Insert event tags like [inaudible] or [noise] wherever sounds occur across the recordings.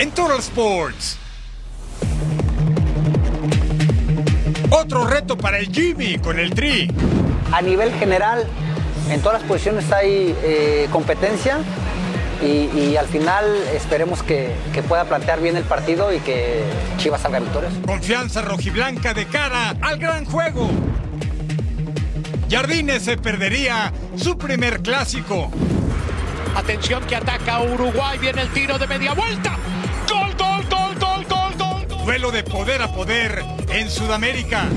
En Total Sports. Otro reto para el Jimmy con el Tri. A nivel general, en todas las posiciones hay eh, competencia y, y al final esperemos que, que pueda plantear bien el partido y que Chivas salga victorias. Confianza rojiblanca de cara al gran juego. Jardines se perdería su primer clásico. Atención que ataca Uruguay, viene el tiro de media vuelta. Gol, de poder a poder en Sudamérica.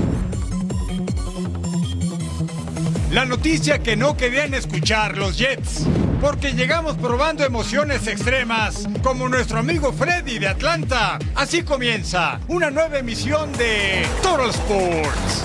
La noticia que no querían escuchar los Jets, porque llegamos probando emociones extremas, como nuestro amigo Freddy de Atlanta. Así comienza una nueva emisión de Total Sports.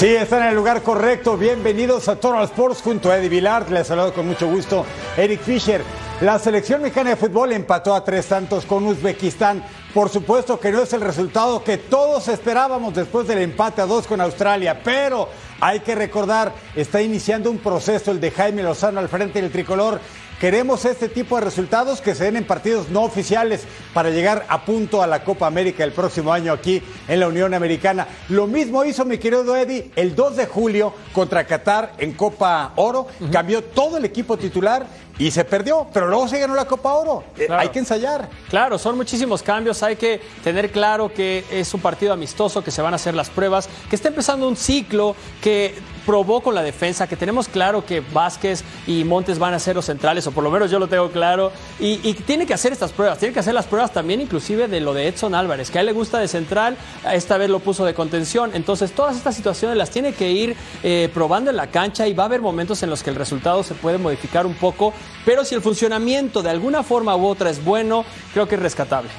Sí, están en el lugar correcto. Bienvenidos a Total Sports junto a Eddie Vilar. Les saludo con mucho gusto Eric Fisher. La selección mexicana de fútbol empató a tres tantos con Uzbekistán. Por supuesto que no es el resultado que todos esperábamos después del empate a dos con Australia, pero hay que recordar, está iniciando un proceso el de Jaime Lozano al frente del tricolor Queremos este tipo de resultados que se den en partidos no oficiales para llegar a punto a la Copa América el próximo año aquí en la Unión Americana. Lo mismo hizo mi querido Eddie el 2 de julio contra Qatar en Copa Oro. Cambió todo el equipo titular y se perdió, pero luego se ganó la Copa Oro. Eh, Claro. hay que ensayar. Claro, son muchísimos cambios, hay que tener claro que es un partido amistoso, que se van a hacer las pruebas, que está empezando un ciclo que probó con la defensa, que tenemos claro que Vázquez y Montes van a ser los centrales, o por lo menos yo lo tengo claro, y, y tiene que hacer estas pruebas, tiene que hacer las pruebas también inclusive de lo de Edson Álvarez, que a él le gusta de central, esta vez lo puso de contención, entonces todas estas situaciones las tiene que ir eh, probando en la cancha y va a haber momentos en los que el resultado se puede modificar un poco, pero si el funcionamiento de alguna forma u otra es bueno, creo que es rescatable.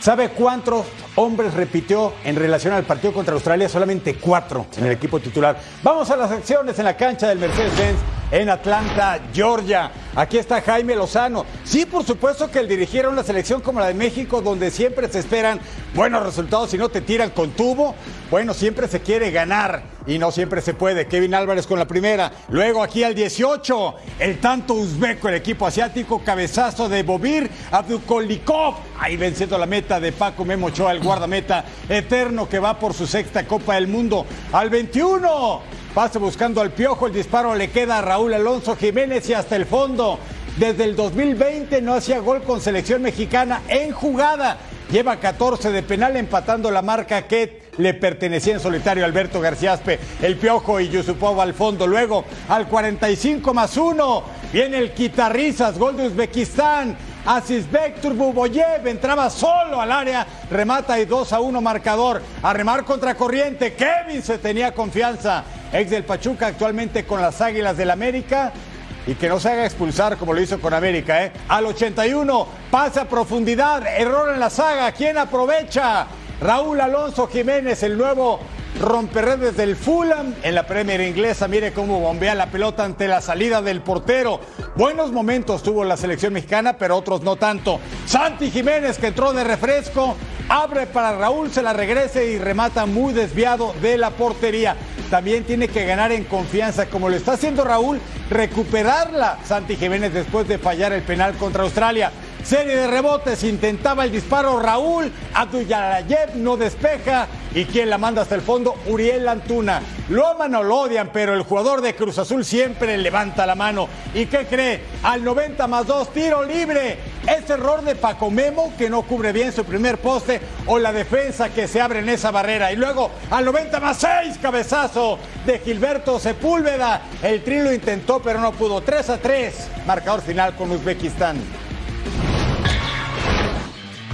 ¿Sabe cuántos hombres repitió en relación al partido contra Australia? Solamente cuatro en el equipo titular. Vamos a las acciones en la cancha del Mercedes-Benz en Atlanta, Georgia. Aquí está Jaime Lozano. Sí, por supuesto que el dirigir a una selección como la de México, donde siempre se esperan buenos resultados y no te tiran con tubo, bueno, siempre se quiere ganar y no siempre se puede. Kevin Álvarez con la primera. Luego aquí al 18, el tanto uzbeco, el equipo asiático, cabezazo de Bobir Abdukolikov. Ahí venciendo la meta de Paco Memo Ochoa, el guardameta eterno que va por su sexta Copa del Mundo. Al 21, pase buscando al piojo, el disparo le queda a Raúl Alonso Jiménez y hasta el fondo. Desde el 2020 no hacía gol con selección mexicana en jugada. Lleva 14 de penal empatando la marca que le pertenecía en solitario Alberto Garciaspe, el Piojo y Yusupov al fondo. Luego al 45 más 1 viene el Quitarrizas, gol de Uzbekistán. Asisbek Turbuboyev entraba solo al área, remata y 2 a 1 marcador. A remar contra corriente, Kevin se tenía confianza. Ex del Pachuca actualmente con las Águilas del América y que no se haga expulsar como lo hizo con América. ¿eh? Al 81, pasa a profundidad, error en la saga. ¿Quién aprovecha? Raúl Alonso Jiménez, el nuevo romperredes del Fulham en la Premier inglesa. Mire cómo bombea la pelota ante la salida del portero. Buenos momentos tuvo la selección mexicana, pero otros no tanto. Santi Jiménez que entró de refresco, abre para Raúl, se la regrese y remata muy desviado de la portería. También tiene que ganar en confianza, como lo está haciendo Raúl, recuperarla Santi Jiménez después de fallar el penal contra Australia. Serie de rebotes, intentaba el disparo Raúl, Abduyalayev no despeja y quien la manda hasta el fondo, Uriel Antuna. Lo aman o lo odian, pero el jugador de Cruz Azul siempre levanta la mano. ¿Y qué cree? Al 90 más 2, tiro libre. Es error de Paco Memo que no cubre bien su primer poste o la defensa que se abre en esa barrera. Y luego al 90 más 6, cabezazo de Gilberto Sepúlveda. El tri lo intentó, pero no pudo. 3 a 3, marcador final con Uzbekistán.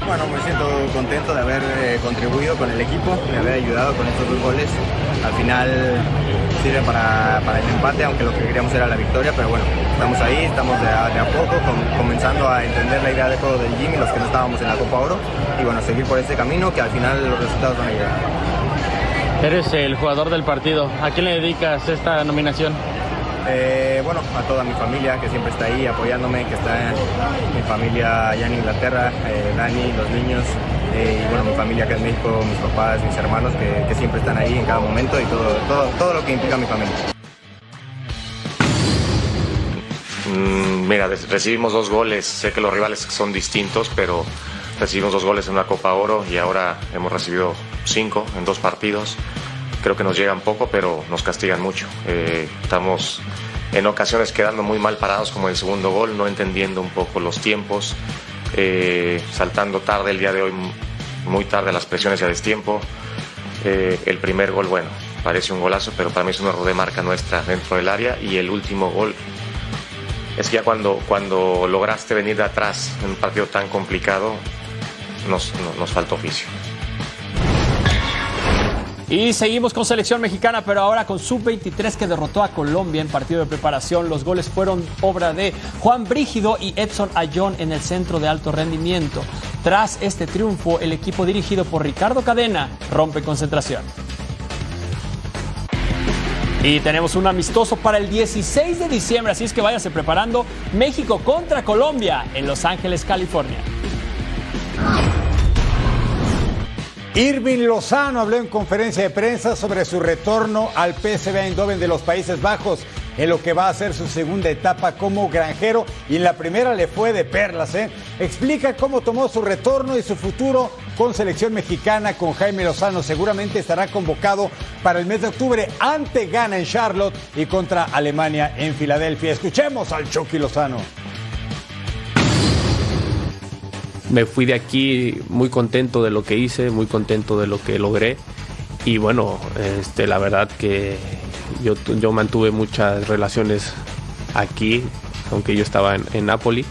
Bueno, me siento contento de haber eh, contribuido con el equipo, de haber ayudado con estos dos goles. Al final sirve para, para el empate, aunque lo que queríamos era la victoria, pero bueno, estamos ahí, estamos de a, poco com- comenzando a entender la idea de juego del Jimmy, los que no estábamos en la Copa Oro, y bueno, seguir por este camino que al final los resultados van a llegar. Eres el jugador del partido. ¿A quién le dedicas esta nominación? Eh, bueno, a toda mi familia que siempre está ahí apoyándome, que está mi familia allá en Inglaterra, eh, Dani, los niños, eh, y bueno, mi familia acá en México, mis papás, mis hermanos, que, siempre están ahí en cada momento y todo, todo, todo lo que implica mi familia. Mm, Mira, recibimos dos goles. Sé que los rivales son distintos, pero recibimos dos goles en una Copa Oro y ahora hemos recibido cinco en dos partidos. Creo que nos llegan poco, pero nos castigan mucho. Eh, estamos en ocasiones quedando muy mal parados, como el segundo gol, no entendiendo un poco los tiempos, eh, saltando tarde el día de hoy, muy tarde las presiones y a destiempo. Eh, el primer gol, bueno, parece un golazo, pero para mí es un error de marca nuestra dentro del área. Y el último gol, es que ya cuando, cuando lograste venir de atrás en un partido tan complicado, nos, nos, nos falta oficio. Y seguimos con selección mexicana, pero ahora con sub-23 que derrotó a Colombia en partido de preparación. Los goles fueron obra de Juan Brígido y Edson Ayón en el centro de alto rendimiento. Tras este triunfo, el equipo dirigido por Ricardo Cadena rompe concentración. Y tenemos un amistoso para el 16 de diciembre, así es que váyase preparando. México contra Colombia en Los Ángeles, California. Irving Lozano habló en conferencia de prensa sobre su retorno al PSV Eindhoven de los Países Bajos, en lo que va a ser su segunda etapa como granjero y en la primera le fue de perlas. ¿eh? Explica cómo tomó su retorno y su futuro con selección mexicana con Jaime Lozano. Seguramente estará convocado para el mes de octubre ante Ghana en Charlotte y contra Alemania en Filadelfia. Escuchemos al Chucky Lozano. Me fui de aquí muy contento de lo que hice, muy contento de lo que logré. Y bueno, este, la verdad que yo, yo mantuve muchas relaciones aquí, aunque yo estaba en, en Napoli.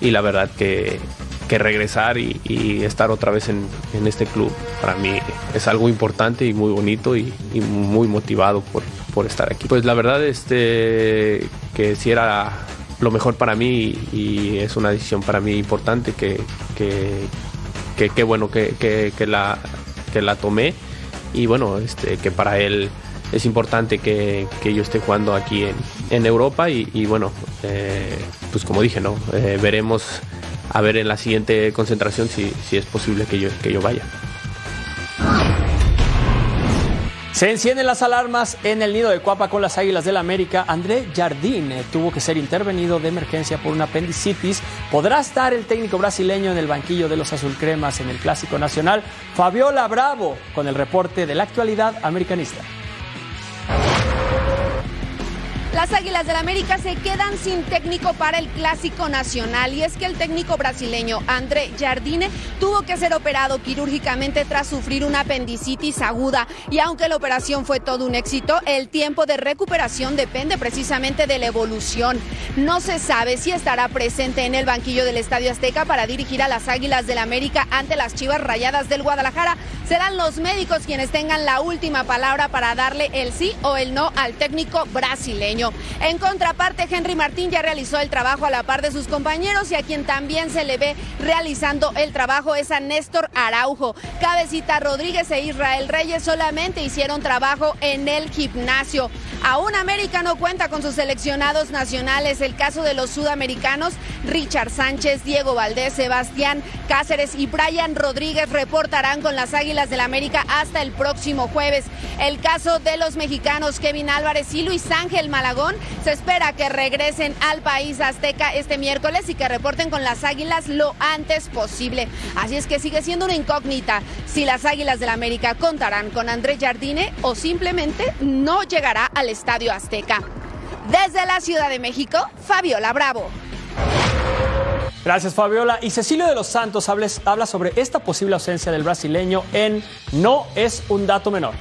Y la verdad que, que regresar y, y estar otra vez en, en, este club para mí es algo importante y muy bonito y, muy motivado por, por, estar aquí. Pues la verdad este, que si era lo mejor para mí y es una decisión para mí importante que, que, que, bueno que, la, que la tomé y bueno, este, que para él es importante que, que yo esté jugando aquí en, en Europa y, y bueno, eh, pues como dije, ¿no? Eh, veremos a ver en la siguiente concentración si, si es posible que yo, que yo vaya. Se encienden las alarmas en el nido de Cuapa con las Águilas del América. André Jardine tuvo que ser intervenido de emergencia por una apendicitis. ¿Podrá estar el técnico brasileño en el banquillo de los azulcremas en el Clásico Nacional? Fabiola Bravo con el reporte de la actualidad americanista. Las Águilas del América se quedan sin técnico para el Clásico Nacional y es que el técnico brasileño André Jardine tuvo que ser operado quirúrgicamente tras sufrir una apendicitis aguda y aunque la operación fue todo un éxito, el tiempo de recuperación depende precisamente de la evolución. No se sabe si estará presente en el banquillo del Estadio Azteca para dirigir a las Águilas del América ante las Chivas Rayadas del Guadalajara. Serán los médicos quienes tengan la última palabra para darle el sí o el no al técnico brasileño. En contraparte, Henry Martín ya realizó el trabajo a la par de sus compañeros y a quien también se le ve realizando el trabajo es a Néstor Araujo. Cabecita Rodríguez e Israel Reyes solamente hicieron trabajo en el gimnasio. Aún América no cuenta con sus seleccionados nacionales. El caso de los sudamericanos, Richard Sánchez, Diego Valdés, Sebastián Cáceres y Brian Rodríguez reportarán con las Águilas del América hasta el próximo jueves. El caso de los mexicanos Kevin Álvarez y Luis Ángel Malagón se espera que regresen al país azteca este miércoles y que reporten con las Águilas lo antes posible. Así es que sigue siendo una incógnita si las Águilas del América contarán con Andrés Jardine o simplemente no llegará al Estadio Azteca. Desde la Ciudad de México, Fabiola Bravo. Gracias, Fabiola. Y Cecilio de los Santos habla sobre esta posible ausencia del brasileño en No es un dato menor.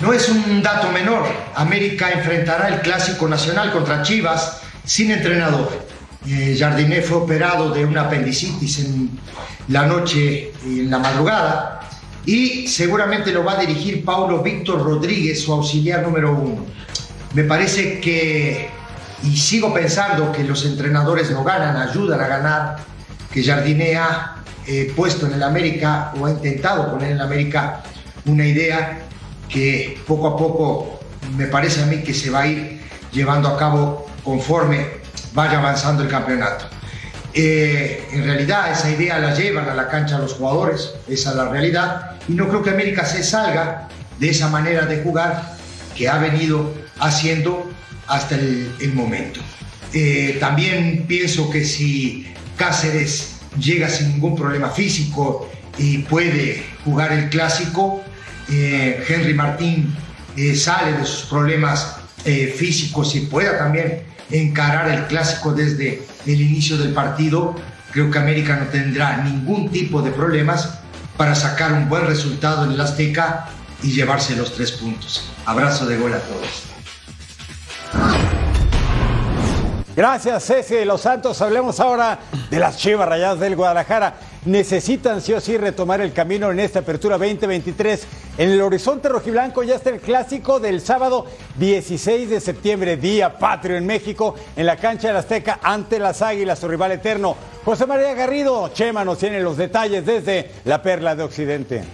No es un dato menor. América enfrentará el Clásico Nacional contra Chivas sin entrenador. Eh, Jardiné fue operado de una apendicitis en la noche y en la madrugada y seguramente lo va a dirigir Paulo Víctor Rodríguez, su auxiliar número uno. Me parece que, y sigo pensando que los entrenadores no ganan, ayudan a ganar, que Jardiné ha eh, puesto en el América o ha intentado poner en el América una idea que poco a poco me parece a mí que se va a ir llevando a cabo conforme vaya avanzando el campeonato. Eh, en realidad esa idea la llevan a la cancha los jugadores, esa es la realidad, y no creo que América se salga de esa manera de jugar que ha venido haciendo hasta el, momento. Eh, también pienso que si Cáceres llega sin ningún problema físico y puede jugar el clásico, eh, Henry Martín sale de sus problemas físicos y pueda también encarar el clásico desde el inicio del partido, creo que América no tendrá ningún tipo de problemas para sacar un buen resultado en el Azteca y llevarse los tres puntos. Abrazo de gol a todos. Gracias, Ceci de los Santos. Hablemos ahora de las Chivas Rayadas del Guadalajara. Necesitan sí o sí retomar el camino en esta apertura 2023. En el horizonte rojiblanco ya está el clásico del sábado 16 de septiembre, día patrio en México, en la cancha del Azteca ante las Águilas, su rival eterno. José María Garrido, Chema nos tiene los detalles desde la Perla de Occidente.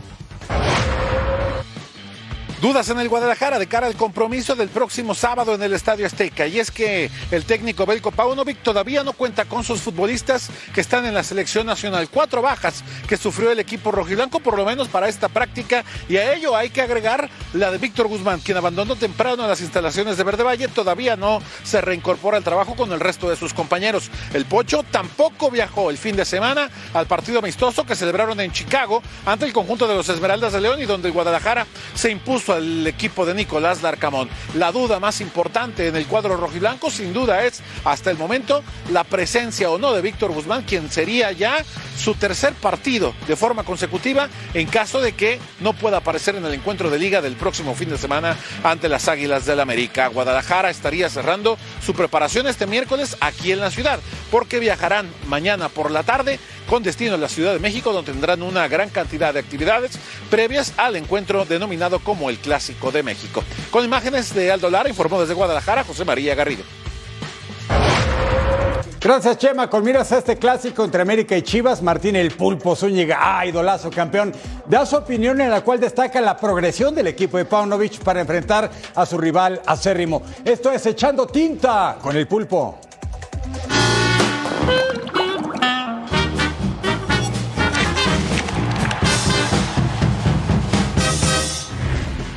Dudas en el Guadalajara de cara al compromiso del próximo sábado en el Estadio Azteca. Y es que el técnico Belko Paunovic todavía no cuenta con sus futbolistas que están en la selección nacional. Cuatro bajas que sufrió el equipo rojiblanco, por lo menos para esta práctica. Y a ello hay que agregar la de Víctor Guzmán, quien abandonó temprano las instalaciones de Verde Valle. Todavía no se reincorpora al trabajo con el resto de sus compañeros. El Pocho tampoco viajó el fin de semana al partido amistoso que celebraron en Chicago ante el conjunto de los Esmeraldas de León y donde el Guadalajara se impuso al equipo de Nicolás Larcamón. La duda más importante en el cuadro rojiblanco, sin duda, es hasta el momento la presencia o no de Víctor Guzmán, quien sería ya su tercer partido de forma consecutiva en caso de que no pueda aparecer en el encuentro de liga del próximo fin de semana ante las Águilas del América. Guadalajara estaría cerrando su preparación este miércoles aquí en la ciudad, porque viajarán mañana por la tarde con destino a la Ciudad de México, donde tendrán una gran cantidad de actividades previas al encuentro denominado como el Clásico de México. Con imágenes de Aldo Lara, informó desde Guadalajara José María Garrido. Gracias, Chema. Con miras a este clásico entre América y Chivas, Martín el Pulpo Zúñiga, ah, idolazo campeón, da su opinión en la cual destaca la progresión del equipo de Paunovic para enfrentar a su rival acérrimo. Esto es Echando Tinta con el Pulpo.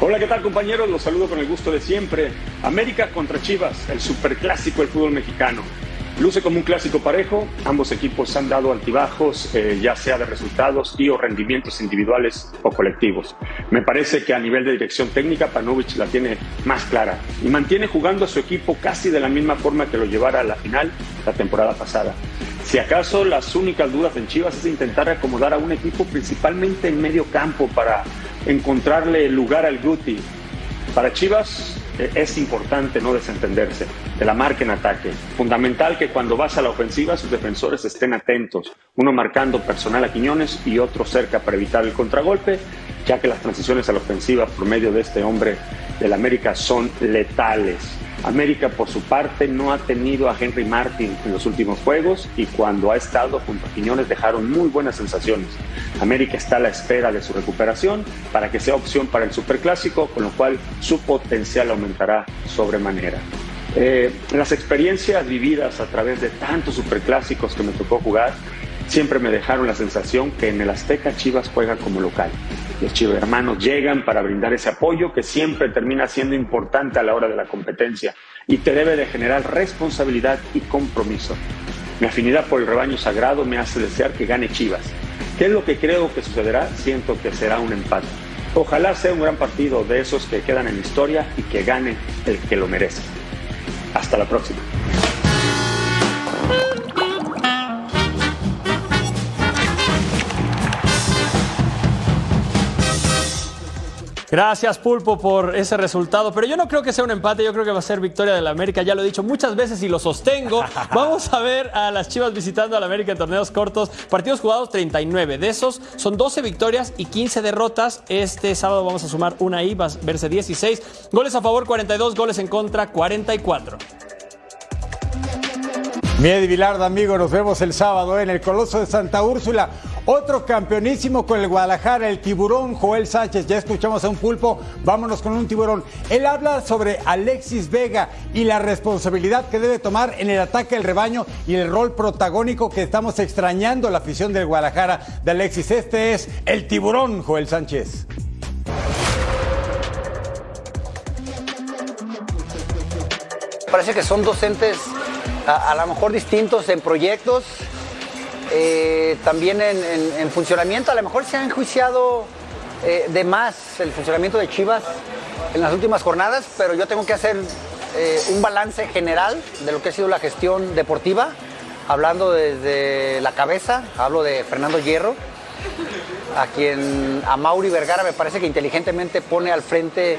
Hola, ¿qué tal compañeros? Los saludo con el gusto de siempre. América contra Chivas, el superclásico del fútbol mexicano. Luce como un clásico parejo, ambos equipos han dado altibajos, eh, ya sea de resultados y o rendimientos individuales o colectivos. Me parece que a nivel de dirección técnica, Panovich la tiene más clara y mantiene jugando a su equipo casi de la misma forma que lo llevara a la final la temporada pasada. Si acaso las únicas dudas en Chivas es intentar acomodar a un equipo principalmente en medio campo para encontrarle lugar al Guti. Para Chivas eh, es importante no desentenderse de la marca en ataque. Fundamental que cuando vas a la ofensiva sus defensores estén atentos, uno marcando personal a Quiñones y otro cerca para evitar el contragolpe, ya que las transiciones a la ofensiva por medio de este hombre del América son letales. América, por su parte, no ha tenido a Henry Martin en los últimos juegos y cuando ha estado junto a Quiñones dejaron muy buenas sensaciones. América está a la espera de su recuperación para que sea opción para el Superclásico, con lo cual su potencial aumentará sobremanera. Eh, las experiencias vividas a través de tantos superclásicos que me tocó jugar siempre me dejaron la sensación que en el Azteca Chivas juega como local. Los Chivas hermanos llegan para brindar ese apoyo que siempre termina siendo importante a la hora de la competencia y te debe de generar responsabilidad y compromiso. Mi afinidad por el rebaño sagrado me hace desear que gane Chivas. ¿Qué es lo que creo que sucederá? Siento que será un empate. Ojalá sea un gran partido de esos que quedan en historia y que gane el que lo merece. Hasta la próxima. Gracias, Pulpo, por ese resultado. Pero yo no creo que sea un empate, yo creo que va a ser victoria del América. Ya lo he dicho muchas veces y lo sostengo. [laughs] Vamos a ver a las Chivas visitando al América en torneos cortos. Partidos jugados 39. De esos son 12 victorias y 15 derrotas. Este sábado vamos a sumar una ahí, va a verse 16. Goles a favor 42, goles en contra 44. Miedi Vilarda, amigo, nos vemos el sábado en el Coloso de Santa Úrsula. Otro campeonísimo con el Guadalajara, el tiburón Joel Sánchez. Ya escuchamos a un pulpo, vámonos con un tiburón. Él habla sobre Alexis Vega y la responsabilidad que debe tomar en el ataque al rebaño y el rol protagónico que estamos extrañando la afición del Guadalajara de Alexis. Este es el tiburón Joel Sánchez. Parece que son docentes a, a lo mejor distintos en proyectos, eh, también en, funcionamiento. A lo mejor se ha enjuiciado eh, de más el funcionamiento de Chivas en las últimas jornadas, pero yo tengo que hacer eh, un balance general de lo que ha sido la gestión deportiva, hablando desde la cabeza, hablo de Fernando Hierro, a quien a Mauri Vergara me parece que inteligentemente pone al frente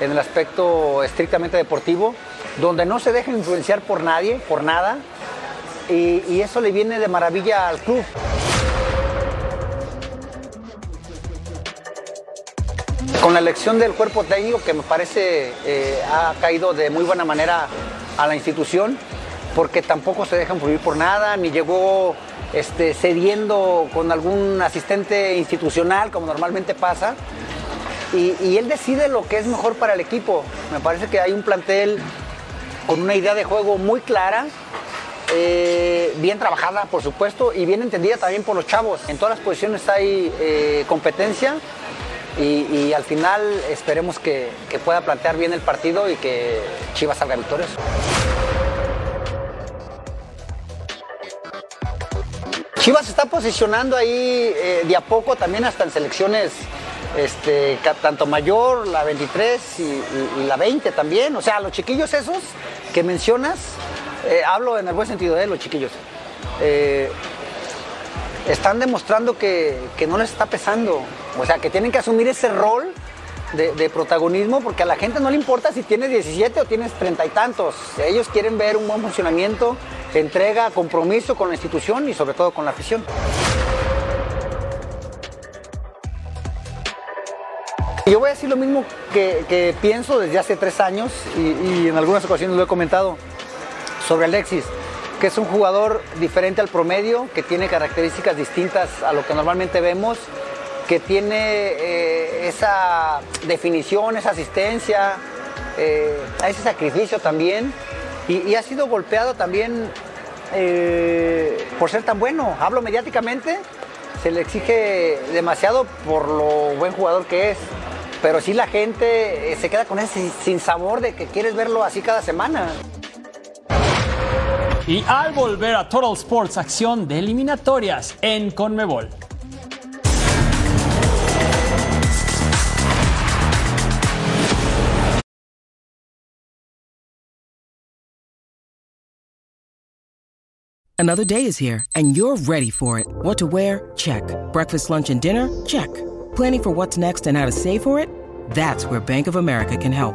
en el aspecto estrictamente deportivo, donde no se deja influenciar por nadie, por nada, y, eso le viene de maravilla al club. Con la elección del cuerpo técnico, que me parece eh, ha caído de muy buena manera a la institución, porque tampoco se deja influir por nada, ni llegó este, cediendo con algún asistente institucional, como normalmente pasa. Y, él decide lo que es mejor para el equipo. Me parece que hay un plantel con una idea de juego muy clara, eh, bien trabajada, por supuesto, y bien entendida también por los chavos. En todas las posiciones hay eh, competencia y, al final esperemos que, pueda plantear bien el partido y que Chivas salga victorioso. Chivas está posicionando ahí eh, de a poco también hasta en selecciones este, tanto mayor, la 23 y, y, la 20 también. O sea, los chiquillos esos que mencionas, eh, hablo en el buen sentido de eh, los chiquillos, eh, están demostrando que, no les está pesando. O sea, que tienen que asumir ese rol de, protagonismo porque a la gente no le importa si tienes 17 o tienes treinta y tantos. Ellos quieren ver un buen funcionamiento, entrega, compromiso con la institución y sobre todo con la afición. Yo voy a decir lo mismo que, pienso desde hace tres años y en algunas ocasiones lo he comentado sobre Alexis, que es un jugador diferente al promedio, que tiene características distintas a lo que normalmente vemos, que tiene eh, esa definición, esa asistencia, eh, ese sacrificio también, y, ha sido golpeado también eh, por ser tan bueno. Hablo mediáticamente, se le exige demasiado por lo buen jugador que es, pero sí la gente se queda con ese sin sabor de que quieres verlo así cada semana. Y al volver a Total Sports, acción de eliminatorias en Conmebol. Another day is here, and you're ready for it. What to wear? Check. Breakfast, lunch, and dinner? Check. Planning for what's next and how to save for it? That's where Bank of America can help.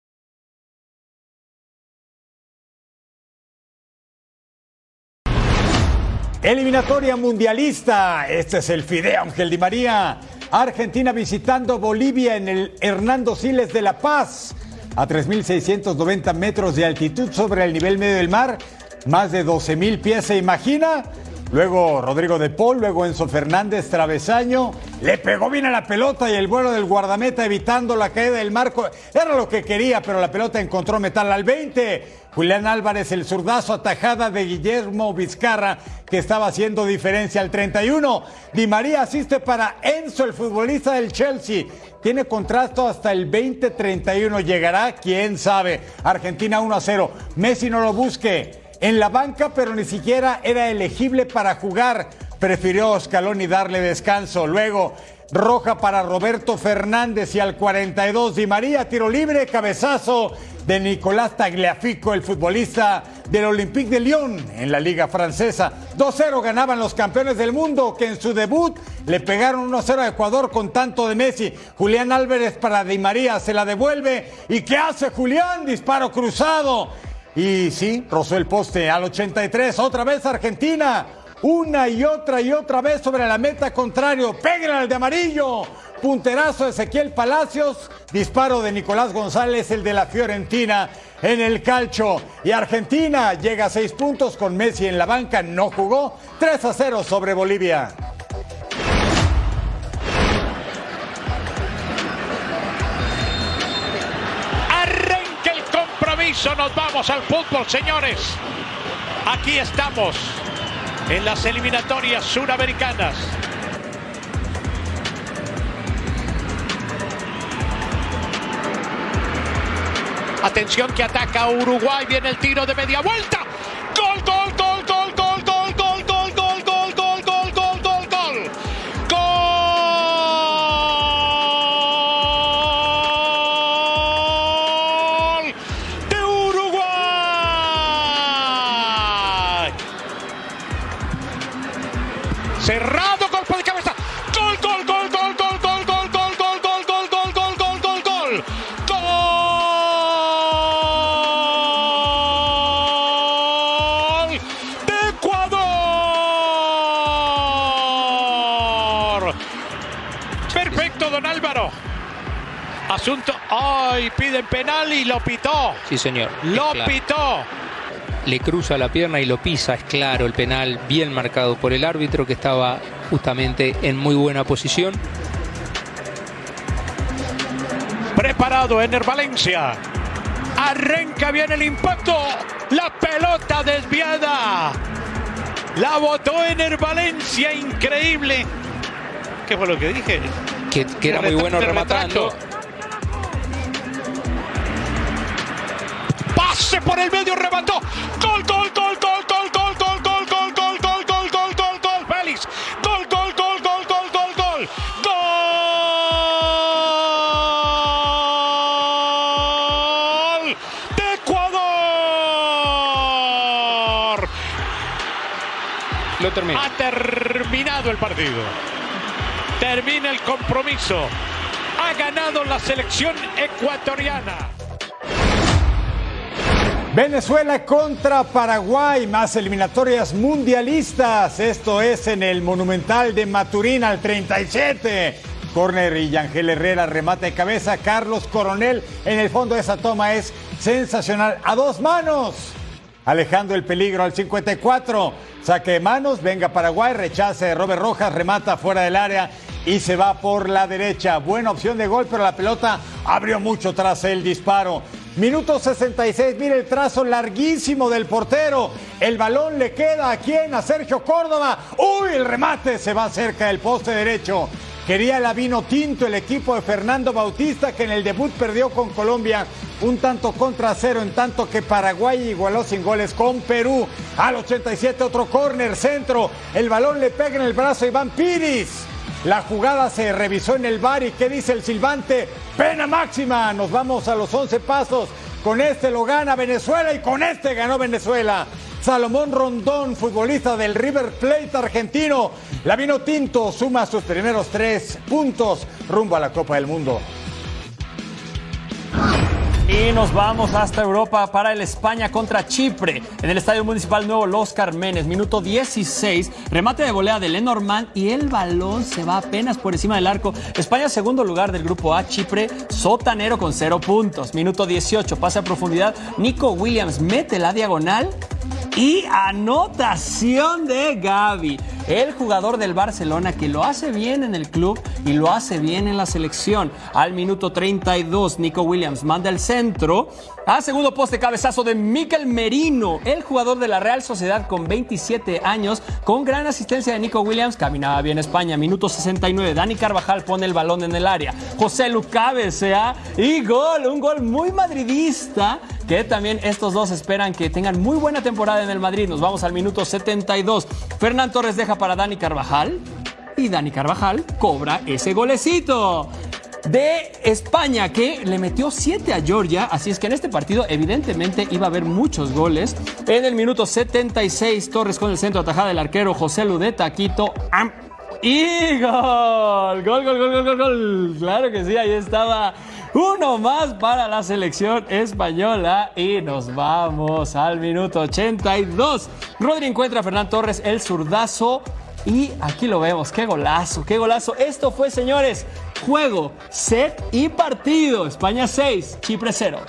Eliminatoria mundialista. Este es el Fideo Ángel Di María. Argentina visitando Bolivia en el Hernando Siles de La Paz. A 3.690 metros de altitud sobre el nivel medio del mar. Más de 12.000 pies, ¿se imagina? Luego Rodrigo de Paul, luego Enzo Fernández, travesaño. Le pegó bien a la pelota y el vuelo del guardameta evitando la caída del marco. Era lo que quería, pero la pelota encontró metal al 20. Julián Álvarez, el zurdazo atajada de Guillermo Vizcarra, que estaba haciendo diferencia al 31. Di María asiste para Enzo, el futbolista del Chelsea. Tiene contrato hasta el 2031. ¿Llegará? ¿Quién sabe? Argentina 1 a 0. Messi no lo busque en la banca, pero ni siquiera era elegible para jugar. prefirió Scaloni darle descanso. Luego, roja para Roberto Fernández y al 42 Di María, tiro libre, cabezazo de Nicolás Tagliafico, el futbolista del Olympique de Lyon en la liga francesa. 2-0 ganaban los campeones del mundo que en su debut le pegaron 1-0 a Ecuador con tanto de Messi. Julián Álvarez para Di María se la devuelve. ¿Y qué hace Julián? Disparo cruzado. Y sí, rozó el poste al 83, otra vez Argentina. Una y otra y otra vez sobre la meta contrario. Pégale al de amarillo. Punterazo de Ezequiel Palacios. Disparo de Nicolás González, el de la Fiorentina en el calcho. Y Argentina llega a seis puntos con Messi en la banca. No jugó. 3 a 0 sobre Bolivia. Compromiso. Nos vamos al fútbol, señores. Aquí estamos en las eliminatorias suramericanas. Atención que ataca Uruguay, viene el tiro de media vuelta. Ay, piden penal y lo pitó. Sí, señor. Lo claro. pitó. Le cruza la pierna y lo pisa, es claro el penal, bien marcado por el árbitro que estaba justamente en muy buena posición. Preparado Ener Valencia. Arranca bien el impacto. La pelota desviada. La botó Ener Valencia. Increíble. ¿Qué fue lo que dije? Que, que era muy bueno rematando. Pase por el medio, remató. Gol, gol, gol, gol, gol, gol, gol, gol, gol, gol, gol, gol, gol, gol, gol, Félix. Gol, gol, gol, gol, gol, gol, gol. Gol de Ecuador. Lo termina. Ha terminado el partido. Termina el compromiso. Ha ganado la selección ecuatoriana. Venezuela contra Paraguay, más eliminatorias mundialistas. Esto es en el Monumental de Maturín al 37. Corner y Yangel Herrera remata de cabeza. Carlos Coronel en el fondo de esa toma es sensacional. A dos manos. Alejando el peligro al 54. Saque de manos. Venga Paraguay. Rechace de Robert Rojas. Remata fuera del área y se va por la derecha. Buena opción de gol, pero la pelota abrió mucho tras el disparo. Minuto 66, mire el trazo larguísimo del portero. El balón le queda a quién? A Sergio Córdoba. Uy, el remate se va cerca del poste derecho. Quería la vino tinto el equipo de Fernando Bautista que en el debut perdió con Colombia un tanto contra cero, en tanto que Paraguay igualó sin goles con Perú. Al 87 otro córner, centro. El balón le pega en el brazo a Iván Piris. La jugada se revisó en el bar y ¿qué dice el silbante? Pena máxima. Nos vamos a los 11 pasos. Con este lo gana Venezuela y con este ganó Venezuela. Salomón Rondón, futbolista del River Plate argentino. La vino tinto suma sus primeros tres puntos rumbo a la Copa del Mundo. Y nos vamos hasta Europa para el España contra Chipre. En el Estadio Municipal Nuevo Los Carmenes, minuto 16. Remate de volea de Lenormand y el balón se va apenas por encima del arco. España, segundo lugar del grupo A. Chipre, sotanero con cero puntos. Minuto 18, pase a profundidad. Nico Williams mete la diagonal y anotación de Gaby, el jugador del Barcelona que lo hace bien en el club y lo hace bien en la selección. Al minuto 32, Nico Williams manda el centro. A segundo poste, cabezazo de Mikel Merino, el jugador de la Real Sociedad con 27 años, con gran asistencia de Nico Williams. Caminaba bien España. Minuto 69, Dani Carvajal pone el balón en el área. José Lucabe sea y gol, un gol muy madridista que también estos dos esperan que tengan muy buena temporada en el Madrid. Nos vamos al minuto 72. Fernán Torres deja para Dani Carvajal y Dani Carvajal cobra ese golecito de España que le metió 7 a Georgia, así es que en este partido evidentemente iba a haber muchos goles. En el minuto 76 Torres con el centro atajada del arquero José Ludeta Quito. Y gol, gol, gol, gol, gol, gol, gol. Claro que sí, ahí estaba uno más para la selección española y nos vamos al minuto 82. Rodri encuentra a Fernán Torres el zurdazo y aquí lo vemos, qué golazo, qué golazo. Esto fue, señores, juego, set y partido. España 6, Chipre 0.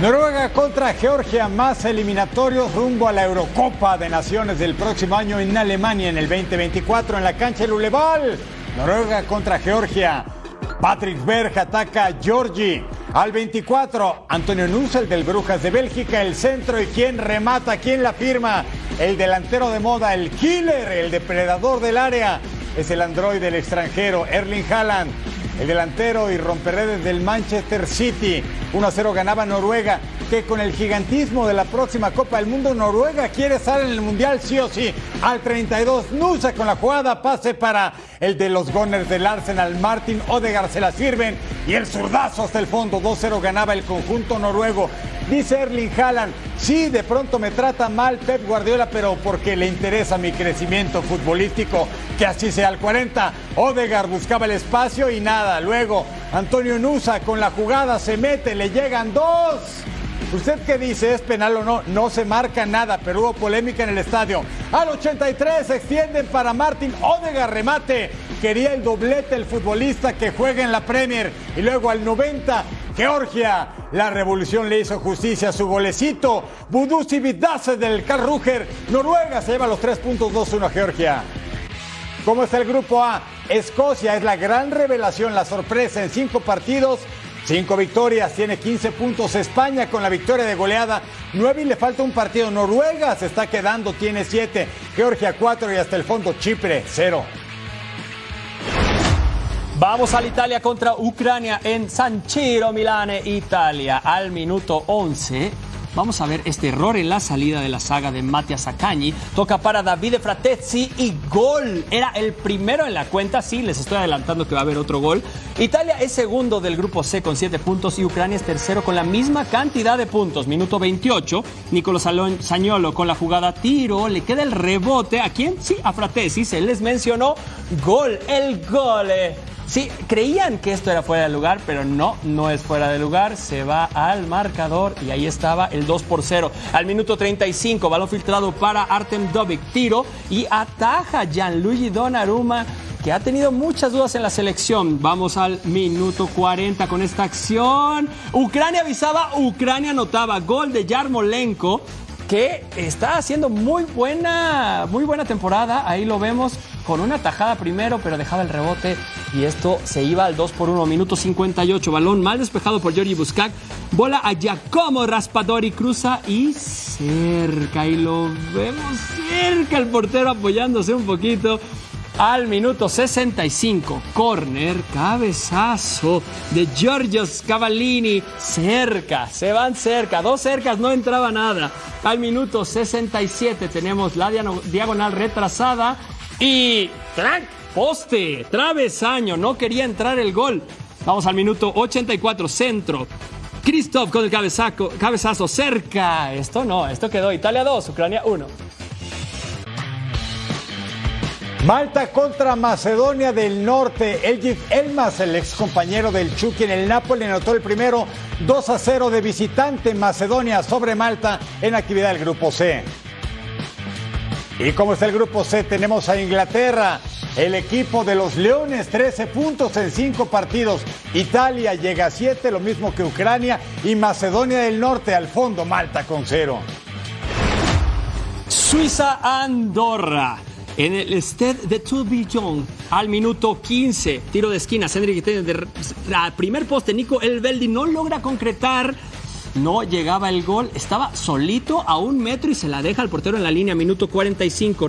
Noruega contra Georgia, más eliminatorios rumbo a la Eurocopa de Naciones del próximo año en Alemania en el 2024 en la cancha del Ulebal. Noruega contra Georgia. Patrick Berg ataca a Georgi. Al 24, Antonio Nussel del Brujas de Bélgica, el centro y quien remata, quien la firma. El delantero de moda, el killer, el depredador del área. Es el android del extranjero, Erling Haaland. El delantero y romperredes del Manchester City. 1-0 ganaba Noruega, que con el gigantismo de la próxima Copa del Mundo, Noruega quiere estar en el Mundial sí o sí. Al 32, Nusa con la jugada, pase para el de los Gunners del Arsenal, Martin Odegaard se la sirven y el zurdazo hasta el fondo. 2-0 ganaba el conjunto noruego. Dice Erling Haaland, sí, de pronto me trata mal Pep Guardiola, pero porque le interesa mi crecimiento futbolístico, que así sea al 40. Odegaard buscaba el espacio y nada. Luego, Antonio Nusa con la jugada se mete, le llegan dos. ¿Usted qué dice? ¿Es penal o no? No se marca nada, pero hubo polémica en el estadio. Al 83 se extienden para Martin Odegaard, remate. Quería el doblete el futbolista que juega en la Premier. Y luego al 90, Georgia. La revolución le hizo justicia a su golecito. Budusi Vidase del Carruger. Noruega se lleva los 3 puntos 2-1 a Georgia. ¿Cómo está el grupo A? Escocia es la gran revelación, la sorpresa en cinco partidos. Cinco victorias, tiene 15 puntos. España con la victoria de goleada. 9 y le falta un partido. Noruega se está quedando, tiene 7. Georgia 4 y hasta el fondo Chipre 0. Vamos a la Italia contra Ucrania en San Siro, Milane, Italia. Al minuto 11. Vamos a ver este error en la salida de la saga de Mattia Saccagni. Toca para Davide Fratezzi y gol. Era el primero en la cuenta. Sí, les estoy adelantando que va a haber otro gol. Italia es segundo del grupo C con 7 puntos y Ucrania es tercero con la misma cantidad de puntos. Minuto 28. Nicolò Sagnolo con la jugada tiro. Le queda el rebote. ¿A quién? Sí, a Fratezzi. Se les mencionó. Gol. El gol. Sí, creían que esto era fuera de lugar, pero no, no es fuera de lugar. Se va al marcador y ahí estaba el 2 por 0. Al minuto 35, balón filtrado para Artem Dovic, tiro y ataja Gianluigi Donnarumma que ha tenido muchas dudas en la selección. Vamos al minuto 40 con esta acción. Ucrania avisaba, Ucrania anotaba gol de Yarmolenko que está haciendo muy buena, muy buena temporada. Ahí lo vemos con una tajada primero, pero dejaba el rebote y esto se iba al 2 por 1, minuto 58. Balón mal despejado por Giorgi Buscac. Bola a Giacomo Raspadori, cruza y cerca. Y lo vemos cerca el portero apoyándose un poquito. Al minuto 65, corner, cabezazo de Giorgios Cavallini, cerca, se van cerca, dos cercas, no entraba nada. Al minuto 67 tenemos la diagonal retrasada y ¡trac! poste, travesaño, no quería entrar el gol. Vamos al minuto 84, centro. Christoph con el cabezazo, cabezazo cerca. Esto no, esto quedó Italia 2, Ucrania 1. Malta contra Macedonia del Norte. Elgif Elmas, el ex compañero del Chucky en el Napoli, anotó el primero 2 a 0 de visitante Macedonia sobre Malta en actividad del Grupo C. Y como está el Grupo C, tenemos a Inglaterra, el equipo de los Leones, 13 puntos en 5 partidos. Italia llega a 7, lo mismo que Ucrania y Macedonia del Norte al fondo, Malta con 0. Suiza Andorra. En el Stade de Tourbillon, al minuto 15, tiro de esquina, Cedric de primer poste, Nico Elveldi no logra concretar no llegaba el gol, estaba solito a un metro y se la deja al portero en la línea, minuto 45.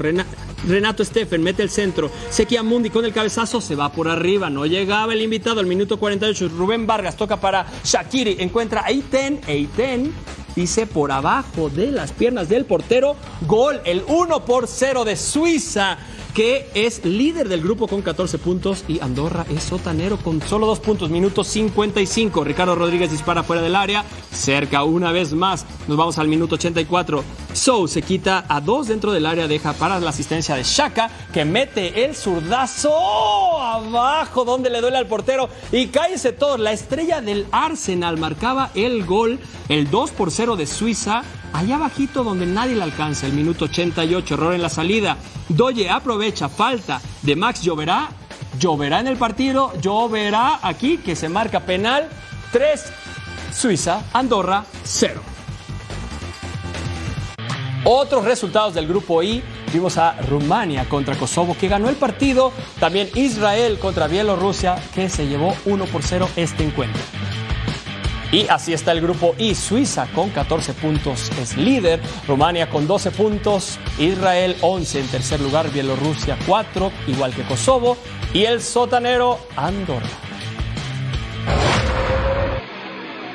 Renato Steffen mete el centro, Sequia Mundi con el cabezazo se va por arriba, no llegaba el invitado al minuto 48. Rubén Vargas toca para Shakiri, encuentra a Eiten, Eiten vórtice por abajo de las piernas del portero. Gol, el 1 por 0 de Suiza que es líder del grupo con 14 puntos y Andorra es sotanero con solo dos puntos, minuto 55. Ricardo Rodríguez dispara fuera del área, cerca una vez más. Nos vamos al minuto 84. Sou se quita a dos dentro del área, deja para la asistencia de Shaka, que mete el zurdazo abajo donde le duele al portero y cállese todos. La estrella del Arsenal marcaba el gol, el 2 por 0 de Suiza allá bajito donde nadie le alcanza, el minuto 88, error en la salida. Doye aprovecha falta de Max Lloverá, lloverá en el partido, lloverá aquí que se marca penal, 3 Suiza, Andorra 0. Otros resultados del grupo I, vimos a Rumania contra Kosovo que ganó el partido, también Israel contra Bielorrusia que se llevó 1 por 0 este encuentro. Y así está el grupo I. Suiza con 14 puntos es líder, Rumania con 12 puntos, Israel 11 en tercer lugar, Bielorrusia 4, igual que Kosovo, y el sotanero Andorra.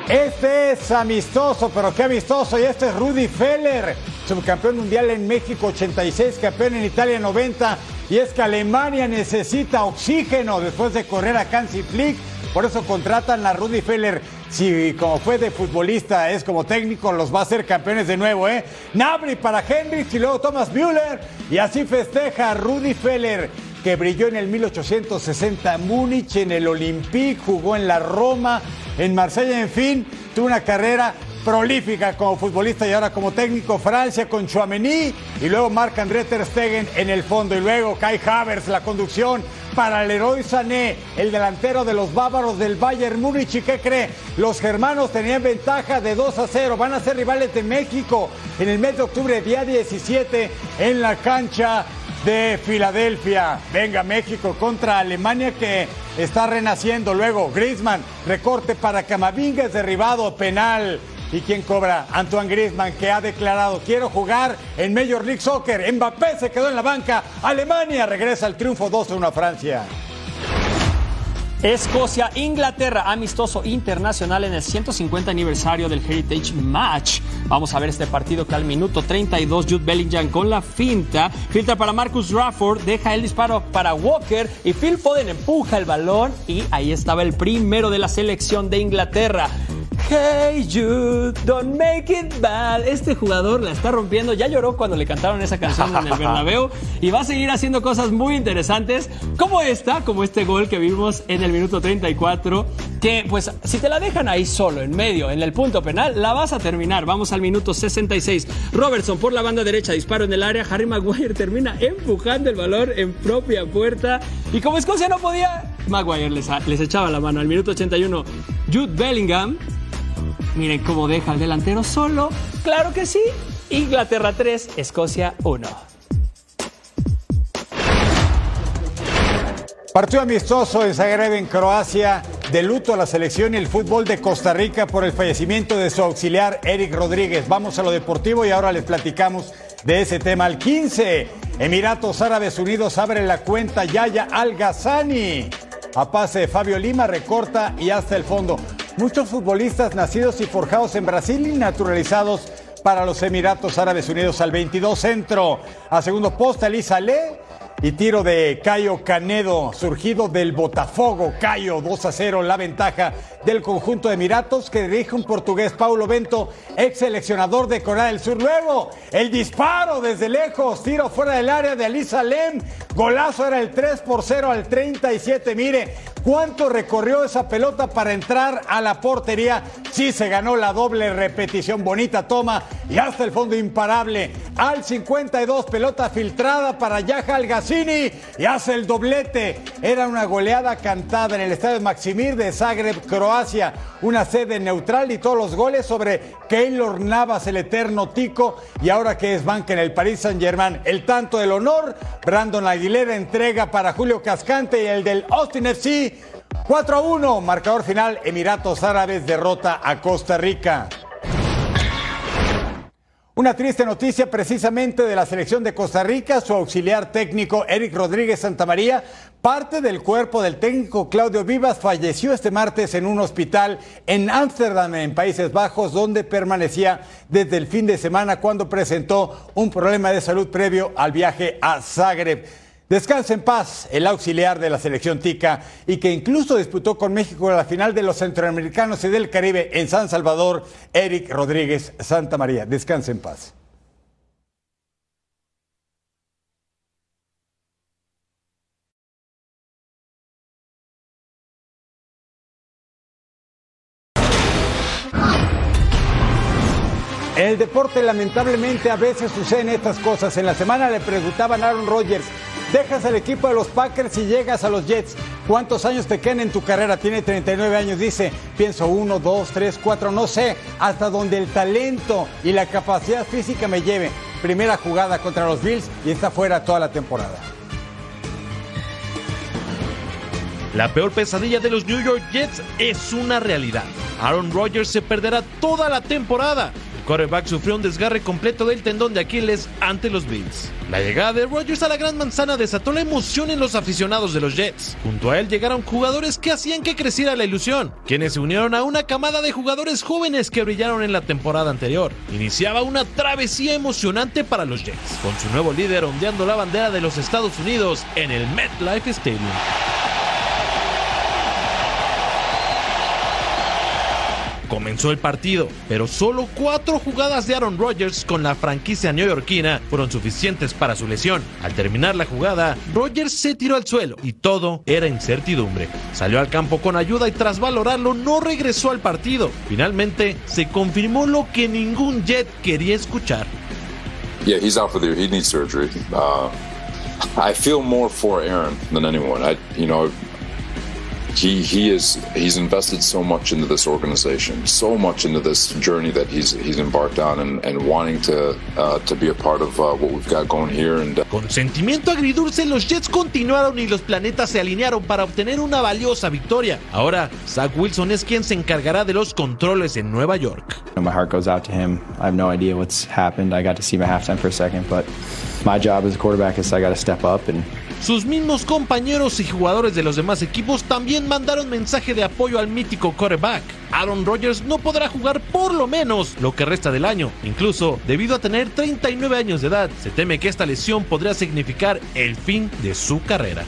Este es amistoso, pero qué amistoso. Y este es Rudy Feller, subcampeón mundial en México 86, campeón en Italia 90. Y es que Alemania necesita oxígeno después de correr a Hansi Flick. Por eso contratan a Rudy Feller si como fue de futbolista es como técnico, los va a hacer campeones de nuevo, ¿eh? Nabri para Hendrix y luego Thomas Müller. Y así festeja Rudy Feller, que brilló en el 1860 en Múnich, en el Olympique, jugó en la Roma, en Marsella, en fin, tuvo una carrera prolífica como futbolista y ahora como técnico Francia con Chouameni y luego Marc-André Ter Stegen en el fondo y luego Kai Havertz la conducción para Leroy Sané, el delantero de los bávaros del Bayern Múnich. ¿Y qué cree? Los germanos tenían ventaja de 2 a 0. Van a ser rivales de México en el mes de octubre, día 17, en la cancha de Filadelfia. Venga, México contra Alemania que está renaciendo. Luego, Griezmann, recorte para Camavinga, es derribado, penal. ¿Y quién cobra? Antoine Griezmann, que ha declarado, quiero jugar en Major League Soccer. Mbappé se quedó en la banca. Alemania regresa al triunfo 2-1 a Francia. Escocia, Inglaterra, amistoso internacional en el 150 aniversario del Heritage Match. Vamos a ver este partido que al minuto 32 Jude Bellingham con la finta, filtra para Marcus Rafford, deja el disparo para Walker y Phil Foden empuja el balón y ahí estaba el primero de la selección de Inglaterra. Hey Jude, don't make it bad. Este jugador la está rompiendo. Ya lloró cuando le cantaron esa canción en el [laughs] Bernabéu y va a seguir haciendo cosas muy interesantes como esta, como este gol que vimos en el minuto 34. Que pues si te la dejan ahí solo, en medio, en el punto penal, la vas a terminar. Vamos al minuto 66. Robertson por la banda derecha, disparo en el área. Harry Maguire termina empujando el balón en propia puerta. Y como Escocia no podía, Maguire les, les echaba la mano. Al minuto 81, Jude Bellingham Miren cómo deja al delantero solo. Claro que sí. Inglaterra 3, Escocia 1. Partido amistoso en Zagreb, en Croacia. De luto a la selección y el fútbol de Costa Rica por el fallecimiento de su auxiliar Eric Rodríguez. Vamos a lo deportivo y ahora les platicamos de ese tema. Al 15, Emiratos Árabes Unidos abre la cuenta Yaya Al Ghazani. A pase de Fabio Lima recorta y hasta el fondo. Muchos futbolistas nacidos y forjados en Brasil y naturalizados para los Emiratos Árabes Unidos al 22 centro. A segundo poste, Elisa Le y tiro de Cayo Canedo, surgido del Botafogo. Cayo 2 a 0, la ventaja del conjunto de Emiratos que dirige un portugués, Paulo Bento, ex seleccionador de Corea del Sur. Luego, el disparo desde lejos, tiro fuera del área de Alisa Lem. Golazo era el 3 por 0 al 37. Mire, ¿Cuánto recorrió esa pelota para entrar a la portería? Sí, se ganó la doble repetición. Bonita toma y hasta el fondo imparable. Al 52, pelota filtrada para Yaja Algacini y hace el doblete. Era una goleada cantada en el estadio Maximir de Zagreb, Croacia. Una sede neutral y todos los goles sobre Keylor Navas, el eterno tico. Y ahora que es banca en el Paris Saint-Germain, el tanto del honor. Brandon Aguilera entrega para Julio Cascante y el del Austin FC 4 a 1, marcador final, Emiratos Árabes derrota a Costa Rica. Una triste noticia precisamente de la selección de Costa Rica, su auxiliar técnico Eric Rodríguez Santamaría, parte del cuerpo del técnico Claudio Vivas falleció este martes en un hospital en Ámsterdam, en Países Bajos, donde permanecía desde el fin de semana cuando presentó un problema de salud previo al viaje a Zagreb. Descansa en paz el auxiliar de la selección tica y que incluso disputó con México la final de los centroamericanos y del Caribe en San Salvador, Eric Rodríguez Santa María. Descansa en paz. En el deporte lamentablemente a veces suceden estas cosas. En la semana le preguntaban a Aaron Rodgers Dejas el equipo de los Packers y llegas a los Jets. ¿Cuántos años te quedan en tu carrera? Tiene 39 años, dice. Pienso uno, dos, tres, cuatro, no sé. Hasta donde el talento y la capacidad física me lleve. Primera jugada contra los Bills y está fuera toda la temporada. La peor pesadilla de los New York Jets es una realidad. Aaron Rodgers se perderá toda la temporada quarterback sufrió un desgarre completo del tendón de Aquiles ante los Bills. La llegada de Rodgers a la Gran Manzana desató la emoción en los aficionados de los Jets. Junto a él llegaron jugadores que hacían que creciera la ilusión, quienes se unieron a una camada de jugadores jóvenes que brillaron en la temporada anterior. Iniciaba una travesía emocionante para los Jets, con su nuevo líder ondeando la bandera de los Estados Unidos en el MetLife Stadium. Comenzó el partido, pero solo cuatro jugadas de Aaron Rodgers con la franquicia neoyorquina fueron suficientes para su lesión. Al terminar la jugada, Rodgers se tiró al suelo y todo era incertidumbre. Salió al campo con ayuda y tras valorarlo no regresó al partido. Finalmente se confirmó lo que ningún Jet quería escuchar. Yeah, he's out for the he needs surgery. Uh, I feel more for Aaron than anyone. I, you know, he he is he's invested so much into this organization, so much into this journey that he's he's embarked on, and, and wanting to uh, to be a part of uh, what we've got going here. And uh... con sentimiento agridulce, los Jets continuaron y los planetas se alinearon para obtener una valiosa victoria. Ahora Zach Wilson es quien se encargará de los controles en Nueva York. My heart goes out to him. I have no idea what's happened. I got to see my halftime for a second, but my job as a quarterback is I got to step up and sus mismos compañeros y jugadores de los demás equipos también mandaron mensaje de apoyo al mítico quarterback. Aaron Rodgers no podrá jugar por lo menos lo que resta del año. Incluso, debido a tener 39 años de edad, se teme que esta lesión podría significar el fin de su carrera.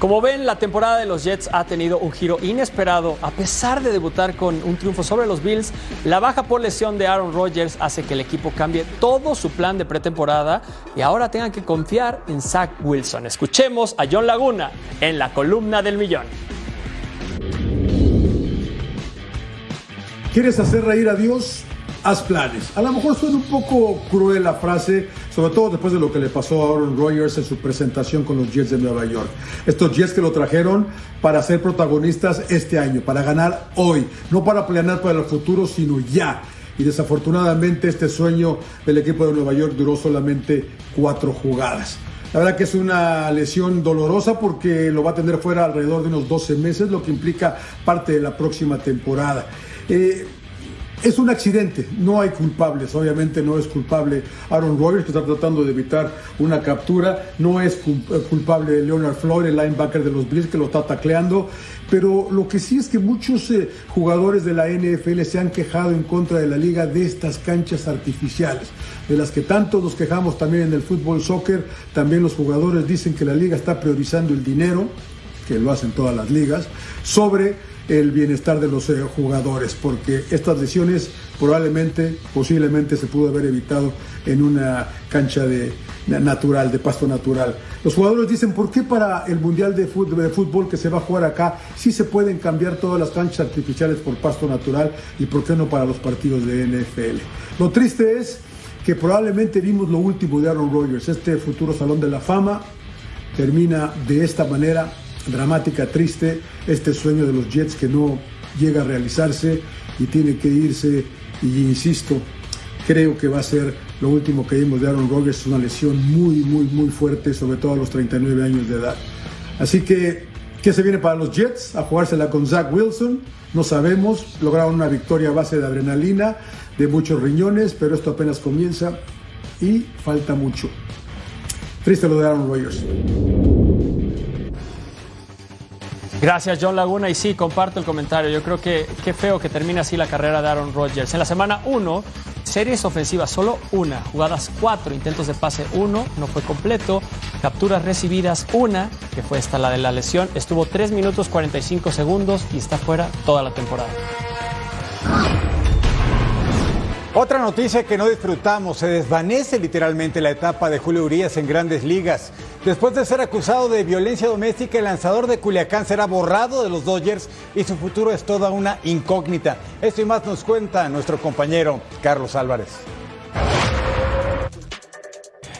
Como ven, la temporada de los Jets ha tenido un giro inesperado. A pesar de debutar con un triunfo sobre los Bills, la baja por lesión de Aaron Rodgers hace que el equipo cambie todo su plan de pretemporada y ahora tengan que confiar en Zach Wilson. Escuchemos a John Laguna en la columna del millón. ¿Quieres hacer reír a Dios? Haz planes. A lo mejor suena un poco cruel la frase, sobre todo después de lo que le pasó a Aaron Rodgers en su presentación con los Jets de Nueva York. Estos Jets que lo trajeron para ser protagonistas este año, para ganar hoy, no para planear para el futuro, sino ya. Y desafortunadamente este sueño del equipo de Nueva York duró solamente cuatro jugadas. La verdad que es una lesión dolorosa porque lo va a tener fuera alrededor de unos 12 meses, lo que implica parte de la próxima temporada. Eh, es un accidente, no hay culpables, obviamente no es culpable Aaron Rodgers que está tratando de evitar una captura, no es eh, culpable Leonard Floyd, el linebacker de los Bills que lo está tacleando, pero lo que sí es que muchos eh, jugadores de la NFL se han quejado en contra de la liga de estas canchas artificiales, de las que tanto nos quejamos también en el fútbol soccer, también los jugadores dicen que la liga está priorizando el dinero, que lo hacen todas las ligas, sobre el bienestar de los eh, jugadores, porque estas lesiones probablemente, posiblemente se pudo haber evitado en una cancha de, natural, de pasto natural. Los jugadores dicen, ¿por qué para el Mundial de fútbol, de fútbol que se va a jugar acá sí se pueden cambiar todas las canchas artificiales por pasto natural y por qué no para los partidos de NFL? Lo triste es que probablemente vimos lo último de Aaron Rodgers, este futuro Salón de la Fama termina de esta manera dramática, triste, este sueño de los Jets que no llega a realizarse y tiene que irse. Y insisto, creo que va a ser lo último que vimos de Aaron Rodgers, una lesión muy, muy, muy fuerte, sobre todo a los 39 años de edad. Así que ¿Qué se viene para los Jets? A jugársela con Zach Wilson. No sabemos. Lograron una victoria a base de adrenalina, de muchos riñones, pero esto apenas comienza y falta mucho. Triste lo de Aaron Rodgers. Gracias, John Laguna. Y sí, comparto el comentario. Yo creo que qué feo que termine así la carrera de Aaron Rodgers. En la semana 1, series ofensivas, solo una. Jugadas 4, intentos de pase 1, no fue completo. Capturas recibidas 1, que fue esta la de la lesión. Estuvo 3 minutos 45 segundos y está fuera toda la temporada. Otra noticia que no disfrutamos, se desvanece literalmente la etapa de Julio Urias en grandes ligas. Después de ser acusado de violencia doméstica, el lanzador de Culiacán será borrado de los Dodgers y su futuro es toda una incógnita. Esto y más nos cuenta nuestro compañero Carlos Álvarez.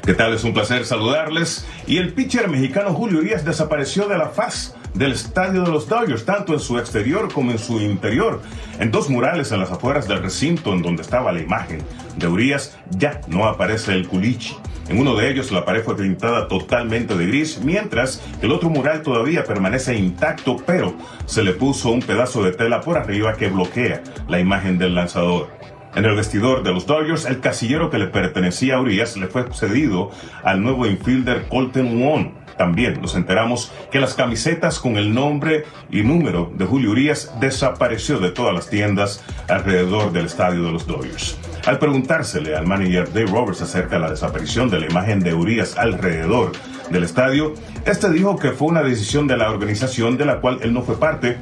¿Qué tal? Es un placer saludarles. Y el pitcher mexicano Julio Urias desapareció de la faz del estadio de los Dodgers, tanto en su exterior como en su interior. En dos murales en las afueras del recinto en donde estaba la imagen de Urias ya no aparece el culichi. En uno de ellos la pared fue pintada totalmente de gris, mientras el otro mural todavía permanece intacto, pero se le puso un pedazo de tela por arriba que bloquea la imagen del lanzador. En el vestidor de los Dodgers, el casillero que le pertenecía a Urias le fue cedido al nuevo infielder Colton Wong. También nos enteramos que las camisetas con el nombre y número de Julio Urias desapareció de todas las tiendas alrededor del estadio de los Dodgers. Al preguntársele al manager Dave Roberts acerca de la desaparición de la imagen de Urias alrededor del estadio, este dijo que fue una decisión de la organización de la cual él no fue parte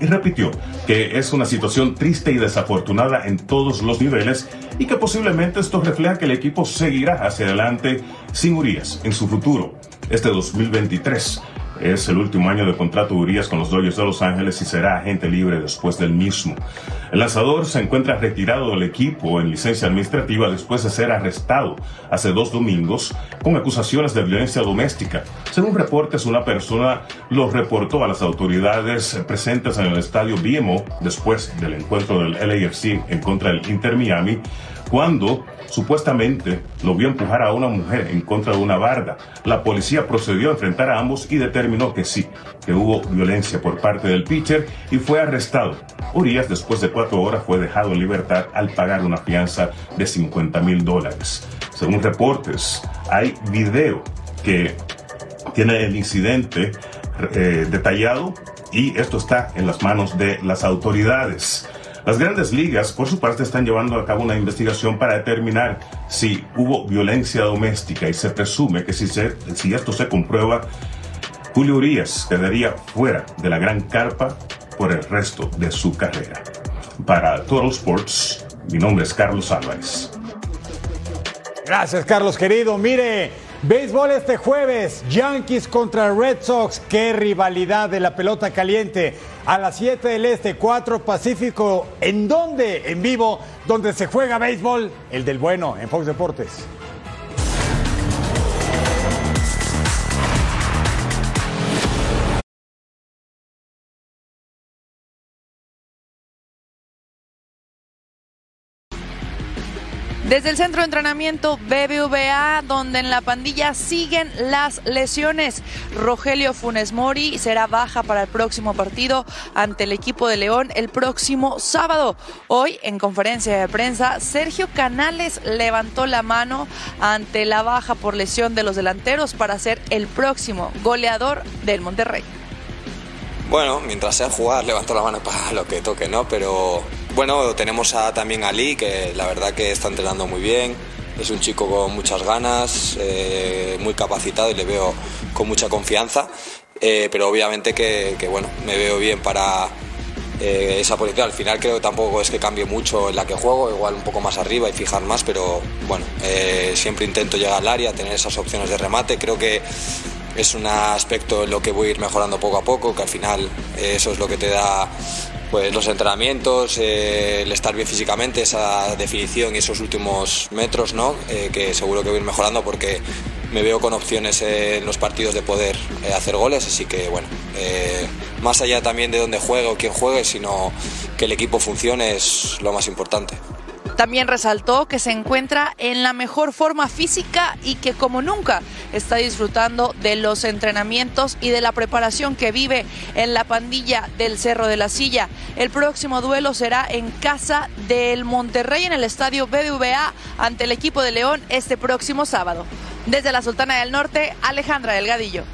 y repitió que es una situación triste y desafortunada en todos los niveles y que posiblemente esto refleja que el equipo seguirá hacia adelante sin Urias en su futuro, este 2023. Es el último año de contrato de Urias con los Dodgers de Los Ángeles y será agente libre después del mismo. El lanzador se encuentra retirado del equipo en licencia administrativa después de ser arrestado hace dos domingos con acusaciones de violencia doméstica. Según reportes, una persona lo reportó a las autoridades presentes en el estadio BMO después del encuentro del LAFC en contra del Inter Miami cuando supuestamente lo vio empujar a una mujer en contra de una barda. La policía procedió a enfrentar a ambos y determinó que sí, que hubo violencia por parte del pitcher y fue arrestado. Urias, después de cuatro horas, fue dejado en libertad al pagar una fianza de 50 mil dólares. Según reportes, hay video que tiene el incidente eh, detallado y esto está en las manos de las autoridades. Las grandes ligas, por su parte, están llevando a cabo una investigación para determinar si hubo violencia doméstica y se presume que si, esto se comprueba, Julio Urias quedaría fuera de la gran carpa por el resto de su carrera. Para Total Sports, mi nombre es Carlos Álvarez. Gracias, Carlos, querido. Mire, béisbol este jueves, Yankees contra Red Sox. Qué rivalidad de la pelota caliente. A las 7 del Este, 4 Pacífico. ¿En dónde? En vivo, donde se juega béisbol, el del bueno, en Fox Deportes. Desde el centro de entrenamiento BBVA, donde en la pandilla siguen las lesiones. Rogelio Funes Mori será baja para el próximo partido ante el equipo de León el próximo sábado. Hoy, en conferencia de prensa, Sergio Canales levantó la mano ante la baja por lesión de los delanteros para ser el próximo goleador del Monterrey. Bueno, mientras sea jugar, levanto la mano para lo que toque, ¿no? Pero bueno, tenemos a, también a Lee, que la verdad que está entrenando muy bien. Es un chico con muchas ganas, eh, muy capacitado y le veo con mucha confianza. Eh, pero obviamente que, bueno, me veo bien para eh, esa posición. Al final creo que tampoco es que cambie mucho en la que juego, igual un poco más arriba y fijar más, pero bueno, siempre intento llegar al área, tener esas opciones de remate. Creo que es un aspecto en lo que voy a ir mejorando poco a poco, que al final eso es lo que te da pues los entrenamientos, eh, el estar bien físicamente, esa definición y esos últimos metros, ¿no? Eh, que seguro que voy a ir mejorando porque me veo con opciones en los partidos de poder eh, hacer goles, así que bueno, más allá también de dónde juegue o quién juegue, sino que el equipo funcione es lo más importante. También resaltó que se encuentra en la mejor forma física y que como nunca está disfrutando de los entrenamientos y de la preparación que vive en la pandilla del Cerro de la Silla. El próximo duelo será en casa del Monterrey en el estadio BBVA ante el equipo de León este próximo sábado. Desde la Sultana del Norte, Alejandra Delgadillo.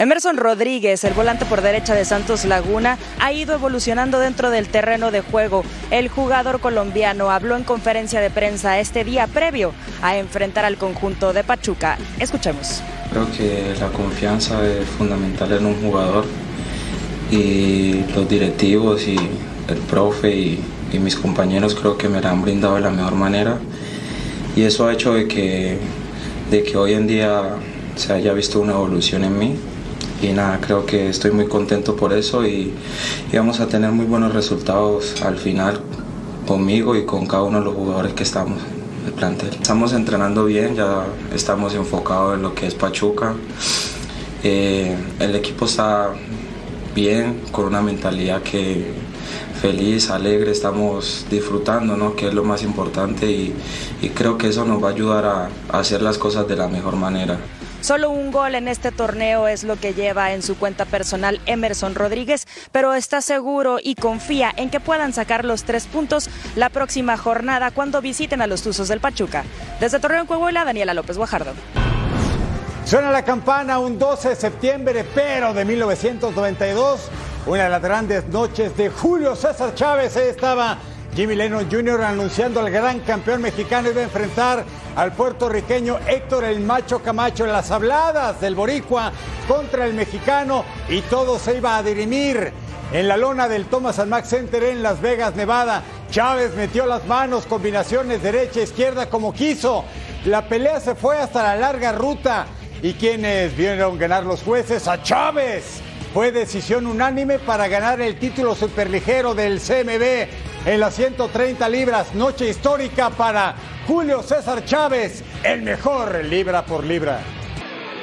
Emerson Rodríguez, el volante por derecha de Santos Laguna, ha ido evolucionando dentro del terreno de juego. El jugador colombiano habló en conferencia de prensa este día previo a enfrentar al conjunto de Pachuca. Escuchemos. Creo que la confianza es fundamental en un jugador y los directivos y el profe y, mis compañeros creo que me la han brindado de la mejor manera y eso ha hecho de que, de que hoy en día se haya visto una evolución en mí y nada, creo que estoy muy contento por eso y, vamos a tener muy buenos resultados al final conmigo y con cada uno de los jugadores que estamos en el plantel. Estamos entrenando bien, ya estamos enfocados en lo que es Pachuca. Eh, el equipo está bien, con una mentalidad que feliz, alegre, estamos disfrutando, ¿no? que es lo más importante y, creo que eso nos va a ayudar a hacer las cosas de la mejor manera. Solo un gol en este torneo es lo que lleva en su cuenta personal Emerson Rodríguez, pero está seguro y confía en que puedan sacar los tres puntos la próxima jornada cuando visiten a los Tuzos del Pachuca. Desde Torreón, Coahuila, Daniela López Guajardo. Suena la campana un 12 de septiembre, pero de 1992, una de las grandes noches de Julio César Chávez. Estaba Jimmy Lennon Jr. anunciando al gran campeón mexicano iba a enfrentar al puertorriqueño Héctor el Macho Camacho en las habladas del Boricua contra el mexicano y todo se iba a dirimir en la lona del Thomas and Mack Center en Las Vegas, Nevada. Chávez metió las manos, combinaciones derecha-izquierda como quiso. La pelea se fue hasta la larga ruta. ¿Y quienes vieron ganar los jueces? A Chávez. Fue decisión unánime para ganar el título superligero del CMB en las 130 libras. Noche histórica para Julio César Chávez, el mejor libra por libra.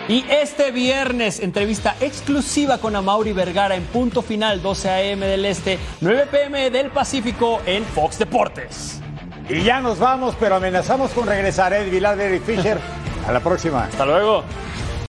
Y este viernes, entrevista exclusiva con Amaury Vergara en punto final, 12 a.m. del Este, 9 p.m. del Pacífico en Fox Deportes. Y ya nos vamos, pero amenazamos con regresar Ed Vilar de Eric Fisher. [laughs] A la próxima. Hasta luego.